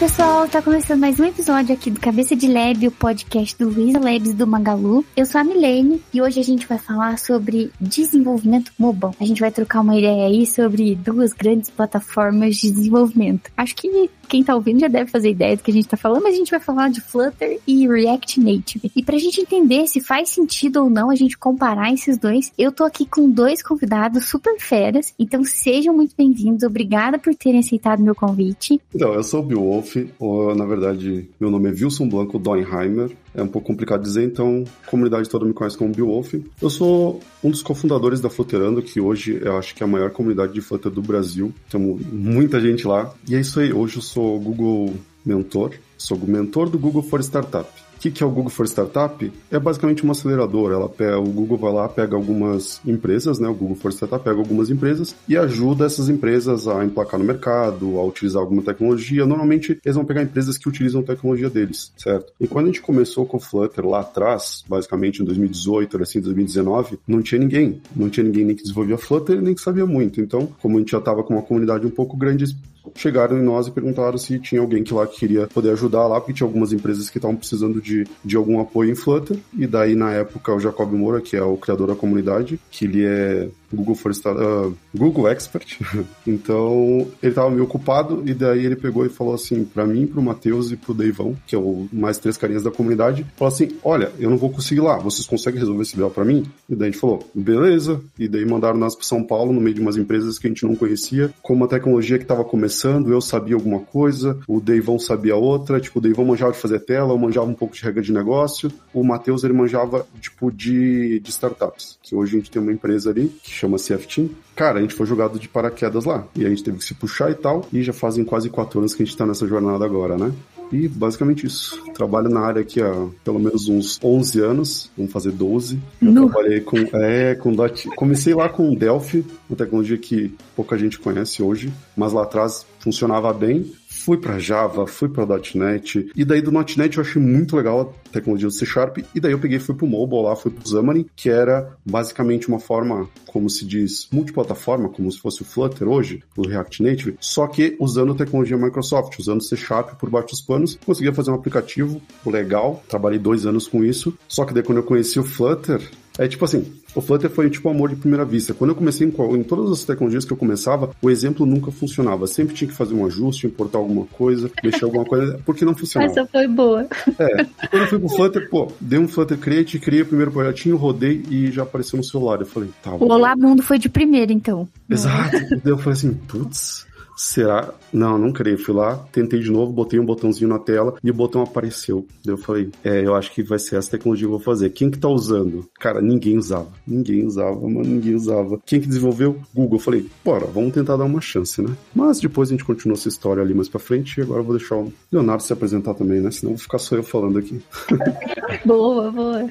pessoal, tá começando mais um episódio aqui do Cabeça de Lab, o podcast do Luiz Labs do Magalu. Eu sou a Milene e hoje a gente vai falar sobre desenvolvimento mobile. A gente vai trocar uma ideia aí sobre duas grandes plataformas de desenvolvimento. Acho que quem tá ouvindo já deve fazer ideia do que a gente tá falando, mas a gente vai falar de Flutter e React Native. E pra gente entender se faz sentido ou não a gente comparar esses dois, eu tô aqui com dois convidados super feras, então sejam muito bem-vindos. Obrigada por terem aceitado meu convite. Então, eu sou o Bill Wolf, ou na verdade, meu nome é Wilson Blanco Doinheimer. É um pouco complicado dizer, então a comunidade toda me conhece como Bill Wolf. Eu sou um dos cofundadores da Flutterando, que hoje eu acho que é a maior comunidade de Flutter do Brasil. Temos muita gente lá. E é isso aí, hoje eu sou Google Mentor, sou o mentor do Google for Startup. Que, que é o Google for Startup? É basicamente uma aceleradora. Ela pega, o Google vai lá, pega algumas empresas, né? O Google for Startup pega algumas empresas e ajuda essas empresas a emplacar no mercado, a utilizar alguma tecnologia. Normalmente, eles vão pegar empresas que utilizam a tecnologia deles, certo? E quando a gente começou com o Flutter lá atrás, basicamente em 2018, assim, 2019, não tinha ninguém. Não tinha ninguém nem que desenvolvia Flutter, nem que sabia muito. Então, como a gente já estava com uma comunidade um pouco grande, chegaram em nós e perguntaram se tinha alguém que lá queria poder ajudar lá, porque tinha algumas empresas que estavam precisando de, de algum apoio em Flutter. E daí, na época, o Jacob Moura, que é o criador da comunidade, que ele é Google for uh, Google Expert. então, ele estava meio ocupado e daí ele pegou e falou assim para mim, pro Matheus e pro Deivão, que é o mais três carinhas da comunidade, falou assim: "Olha, eu não vou conseguir lá, vocês conseguem resolver esse BO para mim?" E daí a gente falou: "Beleza". E daí mandaram nós para São Paulo no meio de umas empresas que a gente não conhecia, com uma tecnologia que estava começando, eu sabia alguma coisa, o Deivão sabia outra, tipo, o Deivão manjava de fazer tela, eu manjava um pouco de regra de negócio, o Matheus ele manjava tipo de, de startups, que hoje a gente tem uma empresa ali que chama CF Team. Cara, a gente foi jogado de paraquedas lá. E a gente teve que se puxar e tal. E já fazem quase quatro anos que a gente tá nessa jornada agora, né? E basicamente isso. Trabalho na área aqui há pelo menos uns 11 anos, vamos fazer 12. Eu no. trabalhei com, é, com Dot. Comecei lá com Delphi, uma tecnologia que pouca gente conhece hoje, mas lá atrás funcionava bem fui para Java, fui para .NET, e daí do .NET eu achei muito legal a tecnologia do C Sharp, e daí eu peguei fui pro mobile lá, fui pro Xamarin, que era basicamente uma forma, como se diz, multiplataforma, como se fosse o Flutter hoje, o React Native, só que usando a tecnologia Microsoft, usando C Sharp por baixo dos panos, conseguia fazer um aplicativo legal, trabalhei dois anos com isso, só que daí quando eu conheci o Flutter, é tipo assim, o Flutter foi tipo amor de primeira vista. Quando eu comecei em, em, todas as tecnologias que eu começava, o exemplo nunca funcionava. Sempre tinha que fazer um ajuste, importar alguma coisa, mexer alguma coisa, porque não funcionava. Essa foi boa. É. Quando eu fui pro Flutter, pô, dei um Flutter Create, criei o primeiro projetinho, rodei e já apareceu no celular. Eu falei, tá. O Olá Mundo foi de primeira, então. Exato. Daí eu falei assim, putz, será? Não, não creio. Fui lá, tentei de novo, botei um botãozinho na tela e o botão apareceu. Daí eu falei, é, eu acho que vai ser essa tecnologia que eu vou fazer. Quem que tá usando? Cara, ninguém usava. Ninguém usava, mano, ninguém usava. Quem que desenvolveu? Google. Eu falei, bora, vamos tentar dar uma chance, né? Mas depois a gente continua essa história ali mais pra frente e agora eu vou deixar o Leonardo se apresentar também, né? Senão vou ficar só eu falando aqui. boa, boa.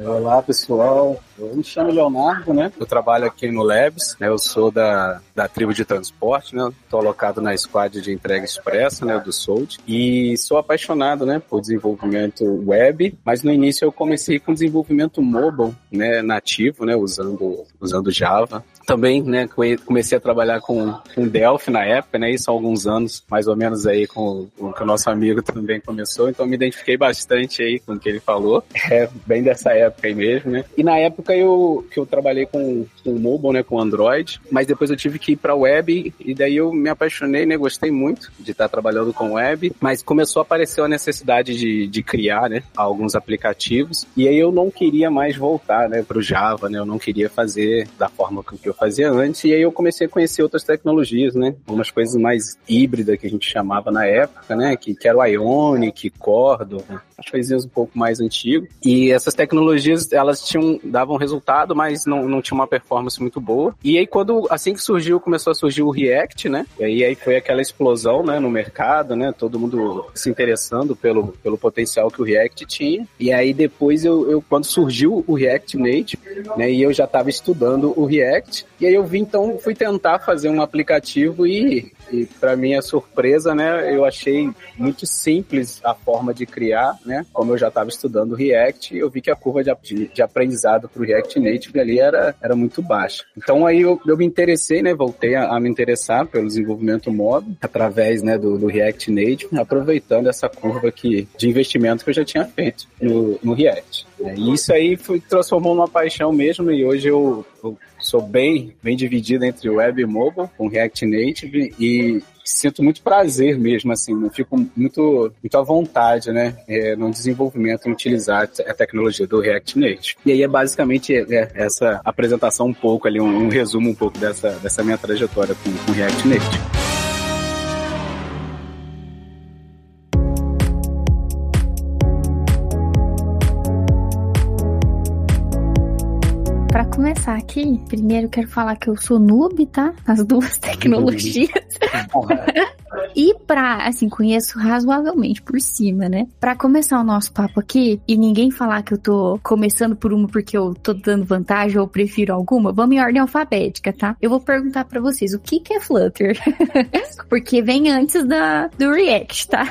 Olá, pessoal. Eu me chamo Leonardo, né? Eu trabalho aqui no Labs, né? Eu sou da, da tribo de transporte, né? Estou alocado na squad de entrega expressa, né? Do Sold. E sou apaixonado, né? Por desenvolvimento web, mas no início eu comecei com desenvolvimento mobile, né? Nativo, né? Usando, usando Java. Também, né? Comecei a trabalhar com, com Delphi na época, né? Isso há alguns anos, mais ou menos aí com, com que o nosso amigo também começou. Então me identifiquei bastante aí com o que ele falou. É bem dessa época aí mesmo, né? E na época eu, que eu trabalhei com, com mobile, né, com Android, mas depois eu tive que ir para web e daí eu me apaixonei, né, gostei muito de estar trabalhando com web, mas começou a aparecer a necessidade de, de criar, né, alguns aplicativos e aí eu não queria mais voltar, né, para o Java, né, eu não queria fazer da forma que eu fazia antes e aí eu comecei a conhecer outras tecnologias, né, umas coisas mais híbridas que a gente chamava na época, né, que, que era o Ionic, Cordon, as coisinhas um pouco mais antigas e essas tecnologias elas tinham davam resultado, mas não, não tinha uma performance muito boa. E aí, quando assim que surgiu, começou a surgir o React, né? E aí, aí foi aquela explosão, né, no mercado, né? Todo mundo se interessando pelo, pelo potencial que o React tinha. E aí, depois, eu, eu quando surgiu o React Native, né, e eu já estava estudando o React, E aí eu vim, então, fui tentar fazer um aplicativo e, e para minha surpresa, né, eu achei muito simples a forma de criar, né? Como eu já estava estudando React, eu vi que a curva de, de aprendizado para o React Native ali era, era muito baixa. Então aí eu, eu me interessei, né? Voltei a, a me interessar pelo desenvolvimento móvel através né, do, do React Native, aproveitando essa curva que, de investimento que eu já tinha feito no, no React. E isso aí foi, transformou numa paixão mesmo e hoje eu, eu sou bem, bem dividido entre web e mobile com React Native e sinto muito prazer mesmo, assim, eu fico muito, muito à vontade, né, é, no desenvolvimento, em utilizar a tecnologia do React Native. E aí é basicamente é, essa apresentação um pouco ali, um, um, resumo um pouco dessa, dessa minha trajetória com, com React Native. Começar aqui, primeiro quero falar que eu sou noob, tá? As duas tecnologias. E pra, assim, conheço razoavelmente por cima, né? Pra começar o nosso papo aqui e ninguém falar que eu tô começando por uma porque eu tô dando vantagem ou prefiro alguma, vamos em ordem alfabética, tá? Eu vou perguntar para vocês o que que é Flutter? porque vem antes da, do React, tá?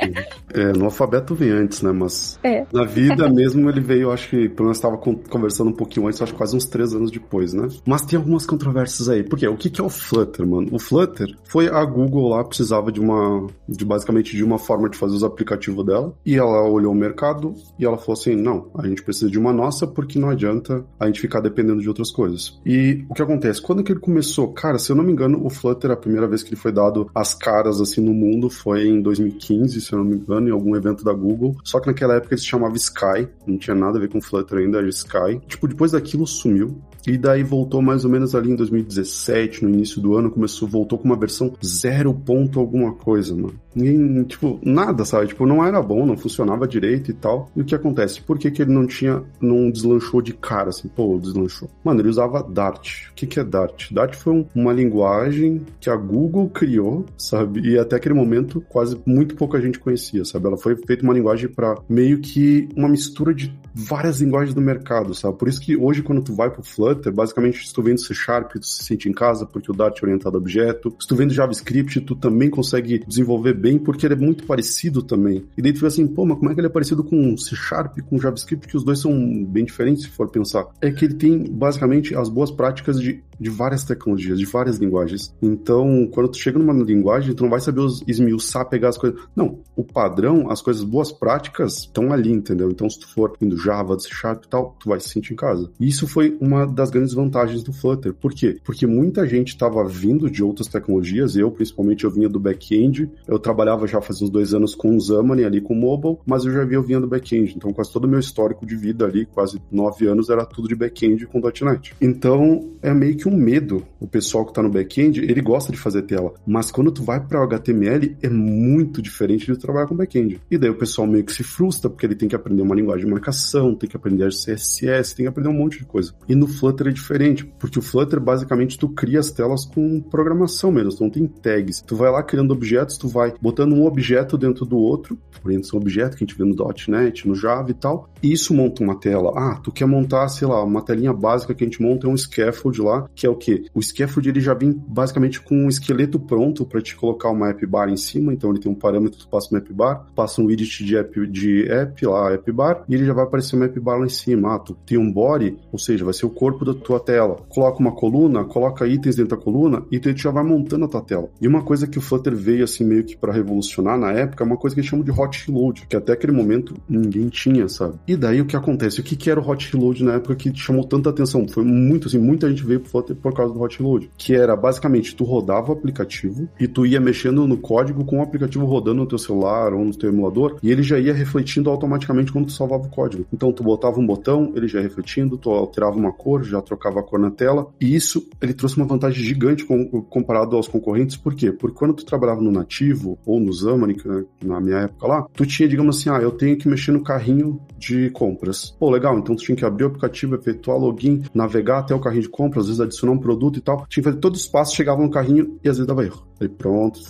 é, no alfabeto vem antes, né? Mas é. na vida mesmo ele veio, acho que, pelo menos estava conversando um pouquinho antes, acho que quase uns três anos depois, né? Mas tem algumas controvérsias aí. Por quê? O que que é o Flutter, mano? O Flutter foi a Google lá precisava de uma, de basicamente de uma forma de fazer os aplicativos dela, e ela olhou o mercado e ela falou assim, não, a gente precisa de uma nossa porque não adianta a gente ficar dependendo de outras coisas. E o que acontece? Quando que ele começou? Cara, se eu não me engano, o Flutter, a primeira vez que ele foi dado as caras assim no mundo foi em 2015, se eu não me engano, em algum evento da Google, só que naquela época ele se chamava Sky, não tinha nada a ver com Flutter ainda, era Sky. Tipo, depois daquilo sumiu, e daí voltou mais ou menos ali em 2017, no início do ano, começou, voltou com uma versão 0. alguma coisa, mano. Ninguém, tipo, nada, sabe? Tipo, não era bom, não funcionava direito e tal. E o que acontece? Por que, que ele não tinha, não deslanchou de cara, assim, pô, deslanchou? Mano, ele usava Dart. O que, que é Dart? Dart foi um, uma linguagem que a Google criou, sabe? E até aquele momento quase muito pouca gente conhecia, sabe? Ela foi feita uma linguagem para meio que uma mistura de várias linguagens do mercado, sabe? Por isso que hoje, quando tu vai pro Flutter, basicamente, se tu vendo C Sharp, tu se sente em casa, porque o Dart é orientado a objeto. Se tu vendo JavaScript, tu também consegue desenvolver bem, porque ele é muito parecido também. E daí tu vê assim, pô, mas como é que ele é parecido com C Sharp, com JavaScript, que os dois são bem diferentes, se for pensar? É que ele tem, basicamente, as boas práticas de de várias tecnologias, de várias linguagens. Então, quando tu chega numa linguagem, tu não vai saber esmiuçar, pegar as coisas. Não, o padrão, as coisas boas práticas estão ali, entendeu? Então, se tu for indo Java, C Sharp e tal, tu vai se sentir em casa. E isso foi uma das grandes vantagens do Flutter. Por quê? Porque muita gente estava vindo de outras tecnologias, eu principalmente eu vinha do back-end, eu trabalhava já faz uns dois anos com o Xamarin ali com o mobile, mas eu já vinha, vinha do back-end, então quase todo o meu histórico de vida ali, quase nove anos, era tudo de back-end com .NET. Então, é meio que um medo. O pessoal que está no back-end, ele gosta de fazer tela. Mas quando tu vai para HTML, é muito diferente de trabalhar com back-end. E daí o pessoal meio que se frustra, porque ele tem que aprender uma linguagem de marcação, tem que aprender CSS, tem que aprender um monte de coisa. E no Flutter é diferente, porque o Flutter, basicamente, tu cria as telas com programação mesmo, não tem tags. Tu vai lá criando objetos, tu vai botando um objeto dentro do outro, orientação objeto que a gente vê no .NET, no Java e tal, e isso monta uma tela. Ah, tu quer montar, sei lá, uma telinha básica que a gente monta é um scaffold lá, que é o que? O scaffold ele já vem basicamente com um esqueleto pronto para te colocar uma app bar em cima, então ele tem um parâmetro, tu passa uma app bar, passa um widget de app, de app lá, app bar, e ele já vai aparecer uma app bar lá em cima. Ah, tu tem um body, ou seja, vai ser o corpo da tua tela. Coloca uma coluna, coloca itens dentro da coluna e tu já vai montando a tua tela. E uma coisa que o Flutter veio assim meio que para revolucionar na época é uma coisa que eles chamam de hot reload, que até aquele momento ninguém tinha, sabe? E daí o que acontece? O que, que era o hot reload na época que chamou tanta atenção? Foi muito assim, muita gente veio pro Flutter por causa do hot reload, que era basicamente tu rodava o aplicativo e tu ia mexendo no código com o aplicativo rodando no teu celular ou no teu emulador e ele já ia refletindo automaticamente quando tu salvava o código. Então tu botava um botão, ele já ia refletindo, tu alterava uma cor, já trocava a cor na tela e isso ele trouxe uma vantagem gigante com, comparado aos concorrentes. Por quê? Porque quando tu trabalhava no nativo ou no Xamarin, na minha época lá, tu tinha, digamos assim, ah, eu tenho que mexer no carrinho de compras. Pô, legal, então tu tinha que abrir o aplicativo, efetuar login, navegar até o carrinho de compras, às vezes adicionar um produto e tal. Tinha que fazer todos os passos, chegava no carrinho e às vezes dava erro. Aí pronto,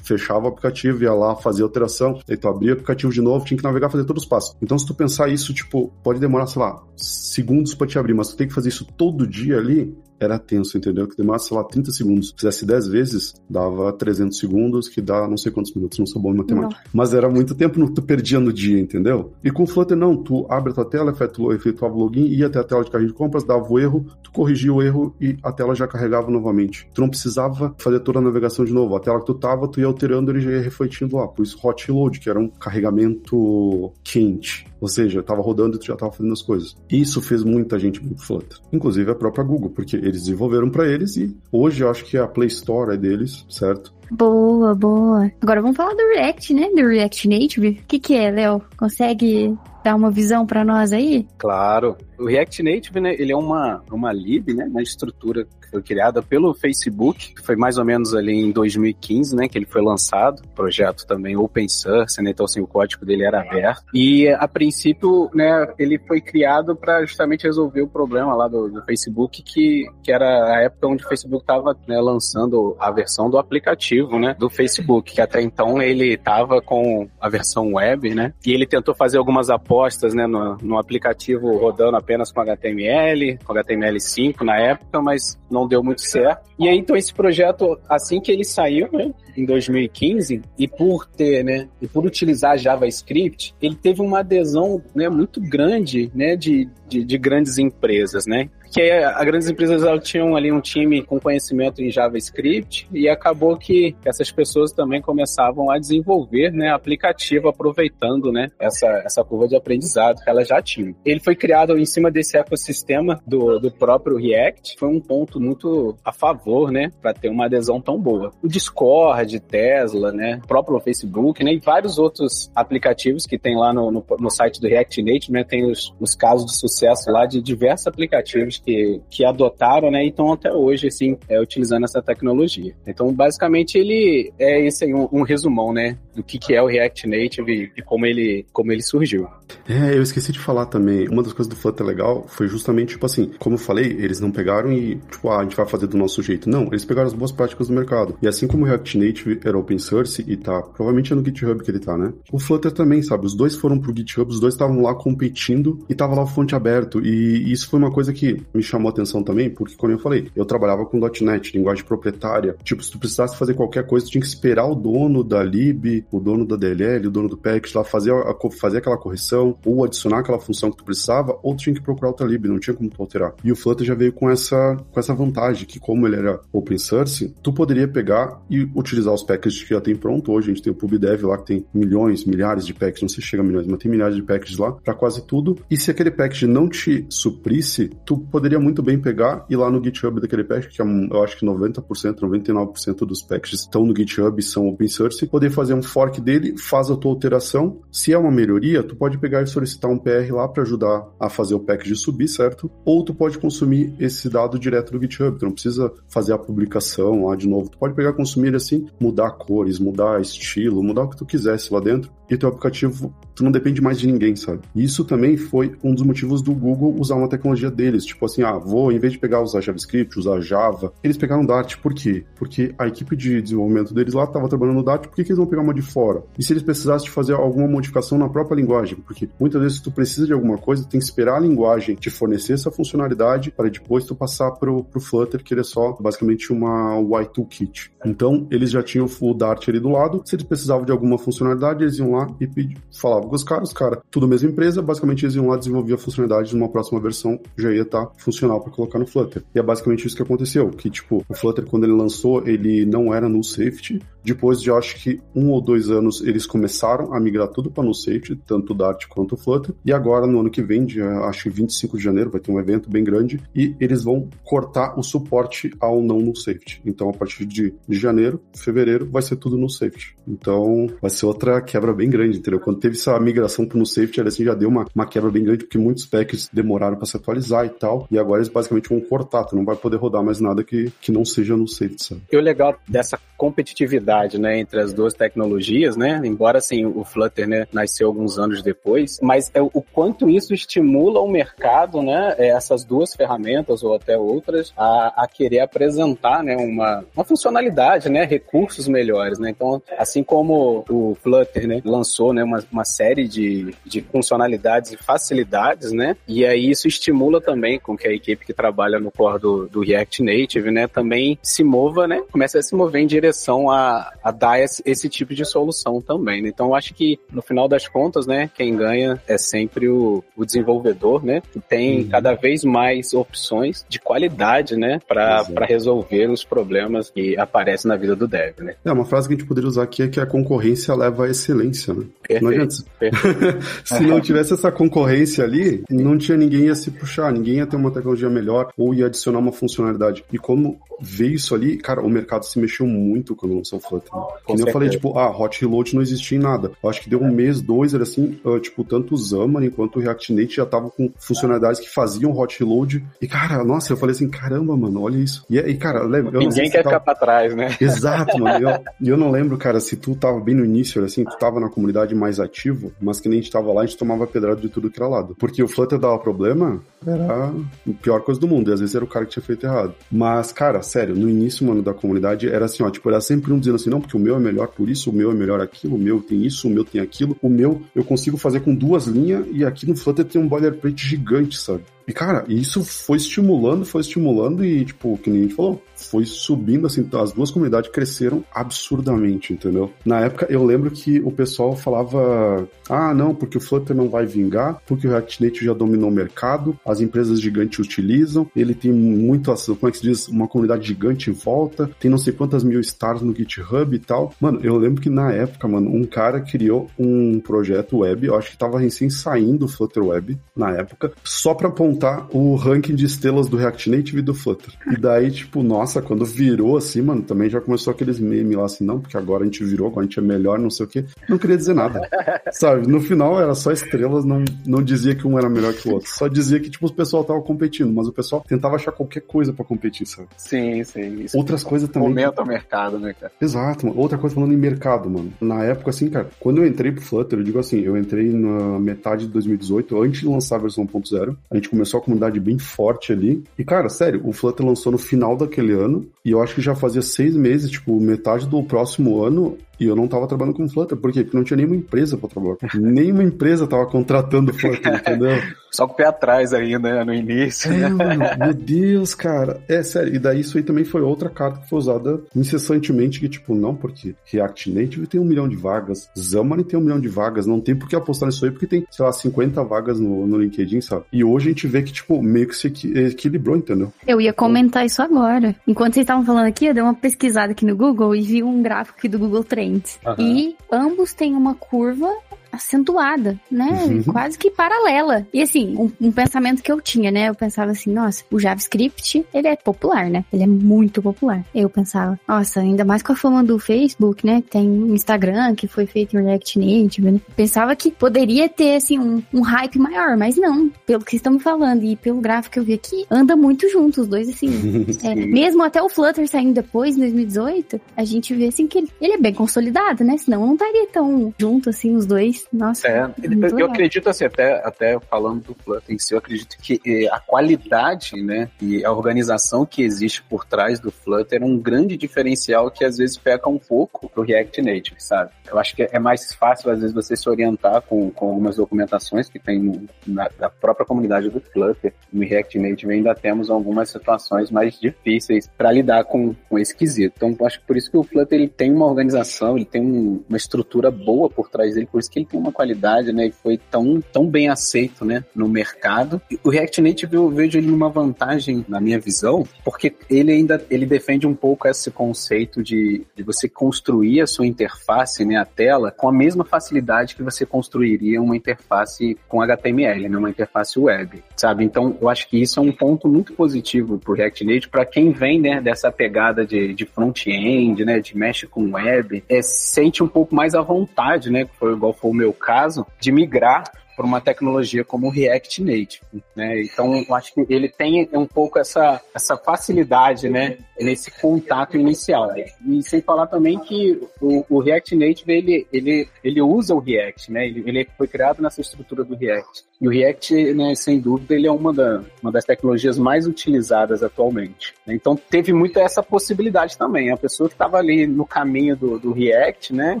fechava o aplicativo, ia lá, fazia alteração, aí tu abria o aplicativo de novo, tinha que navegar, fazer todos os passos. Então se tu pensar isso, tipo, pode demorar, sei lá, segundos para te abrir, mas tu tem que fazer isso todo dia ali, era tenso, entendeu? Que demorasse, sei lá, 30 segundos. Fizesse 10 vezes, dava 300 segundos, que dá não sei quantos minutos, não sou bom em matemática. Não. Mas era muito tempo no, tu perdia no dia, entendeu? E com o Flutter, não, tu abre a tua tela, efetuava o login, ia até a tela de carrinho de compras, dava o erro, tu corrigia o erro e a tela já carregava novamente. Tu não precisava fazer toda a navegação de novo. A tela que tu tava, tu ia alterando, ele já ia refletindo lá. Por isso, hot load, que era um carregamento quente. Ou seja, estava rodando e tu já estava fazendo as coisas. Isso fez muita gente muito Flutter. Inclusive a própria Google, porque eles desenvolveram para eles e hoje eu acho que a Play Store é deles, certo? Boa, boa. Agora vamos falar do React, né? Do React Native. O que, que é, Léo? Consegue dar uma visão para nós aí? Claro. O React Native, né, ele é uma, uma lib, né, uma estrutura criada pelo Facebook, que foi mais ou menos ali em 2015, né, que ele foi lançado, projeto também open source, né, então assim, o código dele era aberto. E a princípio, né, ele foi criado para justamente resolver o problema lá do, do, Facebook, que, que era a época onde o Facebook estava né, lançando a versão do aplicativo, né, do Facebook, que até então ele estava com a versão web, né, e ele tentou fazer algumas apostas, né, no, no aplicativo rodando apenas apenas com HTML, com HTML5 na época, mas não deu muito certo. E aí, então, esse projeto, assim que ele saiu, né, em 2015, e por ter, né, e por utilizar JavaScript, ele teve uma adesão, né, muito grande, né, de, de, de grandes empresas, né? Que as grandes empresas elas tinham ali um time com conhecimento em JavaScript e acabou que essas pessoas também começavam a desenvolver né, aplicativo aproveitando né, essa, essa curva de aprendizado que elas já tinham. Ele foi criado em cima desse ecossistema do, do próprio React, foi um ponto muito a favor né, para ter uma adesão tão boa. O Discord, Tesla, né, o próprio Facebook né, e vários outros aplicativos que tem lá no, no, no site do React Native, né, tem os, os casos de sucesso lá de diversos aplicativos que, que adotaram, né, e estão até hoje, assim, é, utilizando essa tecnologia. Então, basicamente, ele é esse aí, um, um resumão, né, do que, que é o React Native e, como, ele, como ele surgiu. É, eu esqueci de falar também, uma das coisas do Flutter legal foi justamente, tipo assim, como eu falei, eles não pegaram e, tipo, ah, a gente vai fazer do nosso jeito. Não, eles pegaram as boas práticas do mercado. E assim como o React Native era open source e tá, provavelmente é no GitHub que ele tá, né? O Flutter também, sabe? Os dois foram pro GitHub, os dois estavam lá competindo e tava lá o fonte aberto. E isso foi uma coisa que me chamou a atenção também, porque, como eu falei, eu trabalhava com .NET, linguagem proprietária. Tipo, se tu precisasse fazer qualquer coisa, tu tinha que esperar o dono da lib, o dono da DLL, o dono do package lá fazer, a, fazer aquela correção ou adicionar aquela função que tu precisava, ou tu tinha que procurar outra lib, não tinha como tu alterar. E o Flutter já veio com essa, com essa vantagem, que como ele era open source, tu poderia pegar e utilizar os packages que já tem pronto. Hoje a gente tem o PubDev lá que tem milhões, milhares de packages, não sei se chega a milhões, mas tem milhares de packages lá para quase tudo. E se aquele package não te suprisse, tu poderia muito bem pegar e lá no GitHub daquele package, que é, eu acho que 90%, 99% dos packages estão no GitHub e são open source, poder fazer um fork dele, faz a tua alteração. Se é uma melhoria, tu pode pegar e solicitar um PR lá para ajudar a fazer o package subir, certo? Ou tu pode consumir esse dado direto do GitHub, tu não precisa fazer a publicação lá de novo. Tu pode pegar, consumir assim, mudar cores, mudar estilo, mudar o que tu quisesse lá dentro e teu aplicativo, tu não depende mais de ninguém, sabe? Isso também foi um dos motivos do Google usar uma tecnologia deles, tipo assim, ah, vou, em vez de pegar usar JavaScript, usar Java, eles pegaram Dart, por quê? Porque a equipe de desenvolvimento deles lá estava trabalhando no Dart, por que, que eles vão pegar uma de fora? E se eles precisassem de fazer alguma modificação na própria linguagem? Porque muitas vezes tu precisa de alguma coisa, tem que esperar a linguagem te fornecer essa funcionalidade para depois tu passar pro, pro Flutter, que ele é só basicamente uma UI toolkit. Então, eles já tinham o Dart ali do lado, se eles precisavam de alguma funcionalidade, eles iam lá e falavam com os caras, os tudo mesma empresa, basicamente eles iam lá desenvolver a funcionalidade numa próxima versão, já ia estar tá funcional para colocar no Flutter. E é basicamente isso que aconteceu, que tipo, o Flutter quando ele lançou, ele não era no safety, depois de acho que um ou dois anos eles começaram a migrar tudo para no safety, tanto o Dart quanto o Flutter, e agora no ano que vem, dia, acho que 25 de janeiro, vai ter um evento bem grande, e eles vão cortar o suporte ao não no safety. Então a partir de, de janeiro, fevereiro, vai ser tudo no safety. Então, vai ser outra quebra bem grande, entendeu? Quando teve essa migração pro no safety, assim, já deu uma, uma quebra bem grande, porque muitos packs demoraram para se atualizar e tal, e agora eles basicamente vão cortar, tu não vai poder rodar mais nada que, que não seja no safety, sabe? E o legal dessa competitividade, né, entre as duas tecnologias, né, embora, assim, o Flutter, né, nasceu alguns anos depois, mas é o quanto isso estimula o mercado, né, é, essas duas ferramentas ou até outras, a, a querer apresentar, né, uma, uma funcionalidade, né, recursos melhores, né, então, assim como o Flutter, né, lançou, né, uma, uma série de, de funcionalidades e facilidades, né, e aí isso estimula também com que a equipe que trabalha no core do, do React Native, né, também se mova, né, comece a se mover em direção a, a dar esse, esse tipo de solução também, né, então eu acho que no final das contas, né, quem ganha é sempre o, o desenvolvedor, né, que tem uhum. cada vez mais opções de qualidade, né, para resolver os problemas que aparecem na vida do dev, né. É, uma frase que a gente poderia usar aqui é que a concorrência leva à excelência, né? Perfeito, não adianta. Se não tivesse essa concorrência ali, não tinha ninguém a se puxar, ninguém ia ter uma tecnologia melhor ou ia adicionar uma funcionalidade. E como veio isso ali, cara, o mercado se mexeu muito quando lançou o Como eu falei, tipo, ah, Hot Reload não existia em nada. Eu acho que deu um mês, dois, era assim, uh, tipo, tanto o Xamarin quanto o React Native já estavam com funcionalidades que faziam Hot Reload. E, cara, nossa, eu falei assim, caramba, mano, olha isso. E, e cara, lembra... Ninguém quer ficar pra trás, né? Exato, mano. E eu, eu não lembro, cara, se tu tava bem no início, assim, tu tava na comunidade mais ativo, mas que nem a gente tava lá, a gente tomava pedrada de tudo que era lado. Porque o Flutter dava problema, era a pior coisa do mundo. E às vezes era o cara que tinha feito errado. Mas, cara, sério, no início, mano, da comunidade, era assim, ó, tipo, era sempre um dizendo assim, não, porque o meu é melhor por isso, o meu é melhor aquilo, o meu tem isso, o meu tem aquilo, o meu eu consigo fazer com duas linhas e aqui no Flutter tem um boilerplate gigante, sabe? E, cara, isso foi estimulando, foi estimulando e, tipo, que nem a gente falou, foi subindo, assim, as duas comunidades cresceram absurdamente, entendeu? Na época, eu lembro que o pessoal falava, ah, não, porque o Flutter não vai vingar, porque o React Native já dominou o mercado, as empresas gigantes utilizam, ele tem muito, como é que se diz, uma comunidade gigante em volta, tem não sei quantas mil stars no GitHub e tal. Mano, eu lembro que na época, mano, um cara criou um projeto web, eu acho que tava recém saindo o Flutter Web, na época, só pra apontar o ranking de estrelas do React Native e do Flutter. E daí, tipo, nossa, quando virou assim, mano, também já começou aqueles memes lá assim, não, porque agora a gente virou, agora a gente é melhor, não sei o quê. Não queria dizer nada. Sabe? No final era só estrelas, não, não dizia que um era melhor que o outro. Só dizia que, tipo, o pessoal tava competindo, mas o pessoal tentava achar qualquer coisa para competir, sabe? Sim, sim. Isso Outras coisas também. Aumenta o mercado, né, cara? Exato, mano. Outra coisa falando em mercado, mano. Na época, assim, cara, quando eu entrei pro Flutter, eu digo assim, eu entrei na metade de 2018, antes de lançar a versão 1.0. A gente começou a comunidade bem forte ali. E, cara, sério, o Flutter lançou no final daquele ano. E eu acho que já fazia seis meses, tipo, metade do próximo ano, e eu não tava trabalhando com Flutter. Por quê? Porque não tinha nenhuma empresa pra trabalhar. nenhuma empresa tava contratando Flutter, entendeu? Só com o pé atrás aí, né, no início. É, mano, meu Deus, cara. É sério. E daí isso aí também foi outra carta que foi usada incessantemente, que tipo, não, porque React Native tem um milhão de vagas, Xamarin tem um milhão de vagas, não tem por que apostar nisso aí, porque tem, sei lá, 50 vagas no, no LinkedIn, sabe? E hoje a gente vê que, tipo, meio que se equilibrou, entendeu? Eu ia comentar isso agora. Enquanto vocês estavam falando aqui, eu dei uma pesquisada aqui no Google e vi um gráfico aqui do Google Trends. Uhum. E ambos têm uma curva acentuada, né? Uhum. Quase que paralela. E assim, um, um, pensamento que eu tinha, né? Eu pensava assim, nossa, o JavaScript, ele é popular, né? Ele é muito popular. Eu pensava, nossa, ainda mais com a fama do Facebook, né? Tem Instagram, que foi feito em React Native, né? Pensava que poderia ter, assim, um, um hype maior, mas não. Pelo que estamos falando e pelo gráfico que eu vi aqui, anda muito junto os dois, assim. é, mesmo até o Flutter saindo depois, em 2018, a gente vê, assim, que ele, ele é bem consolidado, né? Senão não estaria tão junto, assim, os dois nossa. É, eu, eu acredito assim, até, até falando do Flutter em si, eu acredito que eh, a qualidade, né, e a organização que existe por trás do Flutter é um grande diferencial que às vezes peca um pouco pro React Native, sabe? Eu acho que é mais fácil às vezes você se orientar com, com algumas documentações que tem na, própria comunidade do Flutter. No React Native ainda temos algumas situações mais difíceis para lidar com, com esse quesito. Então, acho que por isso que o Flutter ele tem uma organização, ele tem um, uma estrutura boa por trás dele, por isso que ele uma qualidade, né? E foi tão, tão bem aceito, né? No mercado. O React Native eu vejo ele numa vantagem, na minha visão, porque ele ainda ele defende um pouco esse conceito de, de você construir a sua interface, né? A tela, com a mesma facilidade que você construiria uma interface com HTML, né? Uma interface web, sabe? Então, eu acho que isso é um ponto muito positivo pro React Native para quem vem, né? Dessa pegada de, de front-end, né? De mexe com web, é, sente um pouco mais à vontade, né? Foi igual foi o meu caso, de migrar para uma tecnologia como o React Native, né? Então, eu acho que ele tem um pouco essa, essa facilidade, né? Nesse contato inicial. E sem falar também que o, o React Native, ele, ele, ele usa o React, né? Ele, ele foi criado nessa estrutura do React. E o React, né, sem dúvida, ele é uma, da, uma das tecnologias mais utilizadas atualmente. Então teve muito essa possibilidade também. A pessoa que estava ali no caminho do, do React, né,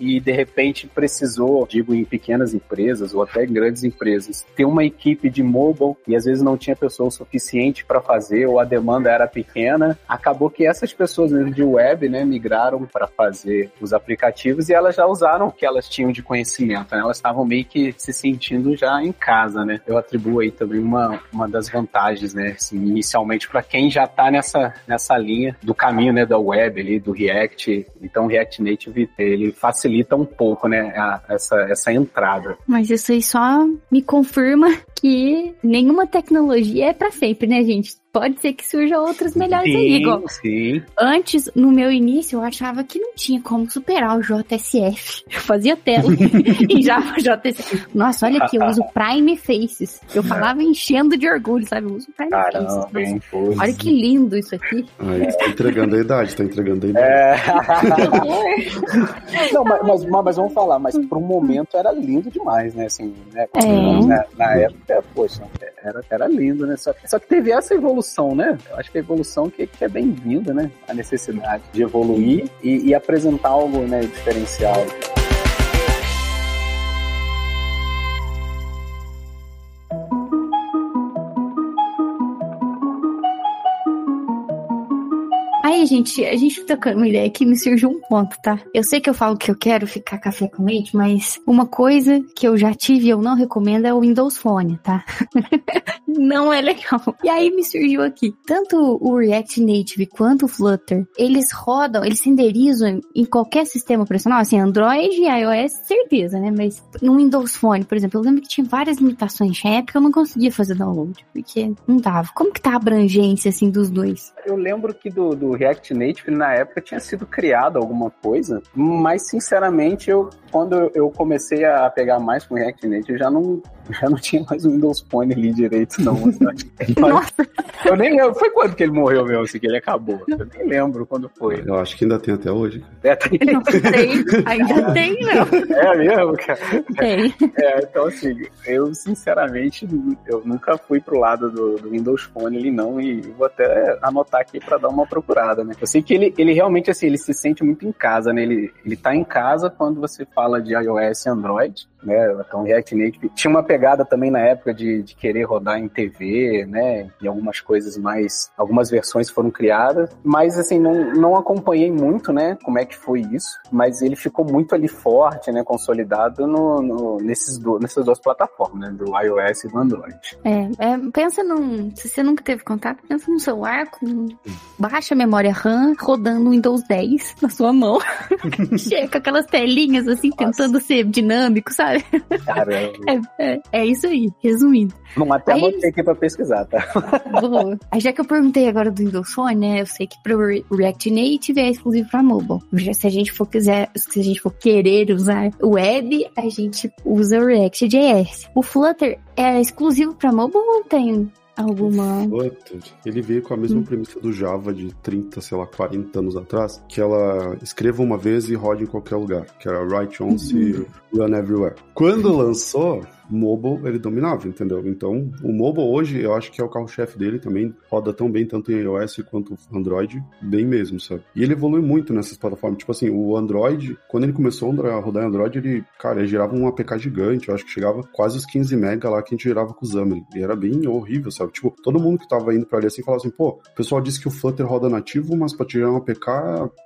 e de repente precisou, digo em pequenas empresas ou até grandes empresas, ter uma equipe de mobile e às vezes não tinha pessoa suficiente para fazer ou a demanda era pequena, acabou que essas pessoas mesmo de web, né, migraram para fazer os aplicativos e elas já usaram o que elas tinham de conhecimento. Né? Elas estavam meio que se sentindo já em casa né? Eu atribuo aí também uma, uma das vantagens, né? Assim, inicialmente para quem já está nessa, nessa linha do caminho, né? Da web ali, do React. Então, React Native, ele facilita um pouco, né? A, essa, essa entrada. Mas isso aí só me confirma que nenhuma tecnologia é para sempre, né, gente? Pode ser que surjam outras melhores sim, aí. Igual. Sim. Antes, no meu início, eu achava que não tinha como superar o JSF. Eu fazia tela em Java JSF. Nossa, olha aqui, eu uso Prime Faces. Eu falava enchendo de orgulho, sabe? Eu uso Prime Caramba, Faces. olha que lindo isso aqui. Aí, tá entregando a idade, tá entregando a idade. É... não, mas, mas, mas, vamos falar, mas por um momento era lindo demais, né? Assim, né? É. Na, na, época, poxa, era, era lindo, né? Só, só que teve essa evolução evolução, né? Eu acho que a evolução que, que é bem-vinda, né? A necessidade de evoluir e, e apresentar algo né, diferencial. Aí, gente, a gente tocando uma ideia aqui, me surgiu um ponto, tá? Eu sei que eu falo que eu quero ficar café com leite, mas uma coisa que eu já tive e eu não recomendo é o Windows Phone, tá? não é legal. E aí me surgiu aqui, tanto o React Native quanto o Flutter, eles rodam, eles renderizam em qualquer sistema operacional, assim, Android e iOS, certeza, né? Mas no Windows Phone, por exemplo, eu lembro que tinha várias limitações. Na época eu não conseguia fazer download, porque não dava. Como que tá a abrangência, assim, dos dois? Eu lembro que do, do React Native na época tinha sido criado alguma coisa, mas sinceramente eu quando eu comecei a pegar mais com React Native, já não, já não tinha mais o Windows Phone ali direito, não. Nossa. Eu nem lembro. Foi quando que ele morreu mesmo, assim, que ele acabou? Eu nem lembro quando foi. Eu acho que ainda tem até hoje. É, tem. Ainda tem, não. É mesmo, cara? Tem. É, então, assim, eu sinceramente, eu nunca fui pro lado do, do Windows Phone ali, não, e vou até anotar aqui pra dar uma procurada, né? Eu sei que ele, ele realmente, assim, ele se sente muito em casa, né? Ele, ele tá em casa quando você fala de iOS e Android, né? Então React Native tinha uma pegada também na época de, de querer rodar em TV, né? E algumas coisas mais, algumas versões foram criadas, mas assim não, não acompanhei muito, né? Como é que foi isso? Mas ele ficou muito ali forte, né? Consolidado no, no nesses do, nessas duas plataformas, né? Do iOS e do Android. É, é, pensa num, se você nunca teve contato, pensa num celular com baixa memória RAM rodando Windows 10 na sua mão, chega com aquelas telinhas assim tentando Nossa. ser dinâmico, sabe? Sabe? Caramba. É, é, é isso aí, resumindo. Bom, até aí, anotei aqui pra pesquisar, tá? Boa. Aí já que eu perguntei agora do Windows Phone, né? Eu sei que pro React Native é exclusivo pra mobile. Se a gente for quiser, se a gente for querer usar web, a gente usa o React.js. O Flutter é exclusivo pra mobile ou tem alguma. Flutter, ele veio com a mesma hum. premissa do Java de 30, sei lá, 40 anos atrás, que ela escreva uma vez e rode em qualquer lugar, que era write once uhum. Run everywhere. Quando lançou, mobile ele dominava, entendeu? Então, o mobile hoje eu acho que é o carro-chefe dele também, roda tão bem tanto em iOS quanto Android, bem mesmo, sabe? E ele evolui muito nessas plataformas, tipo assim, o Android, quando ele começou a rodar em Android, ele, cara, ele girava um APK gigante, eu acho que chegava quase os 15 mega lá que a gente girava com o Xamarin, e era bem horrível, sabe? Tipo, todo mundo que tava indo pra ali assim falava assim, pô, o pessoal disse que o Flutter roda nativo, mas pra tirar um APK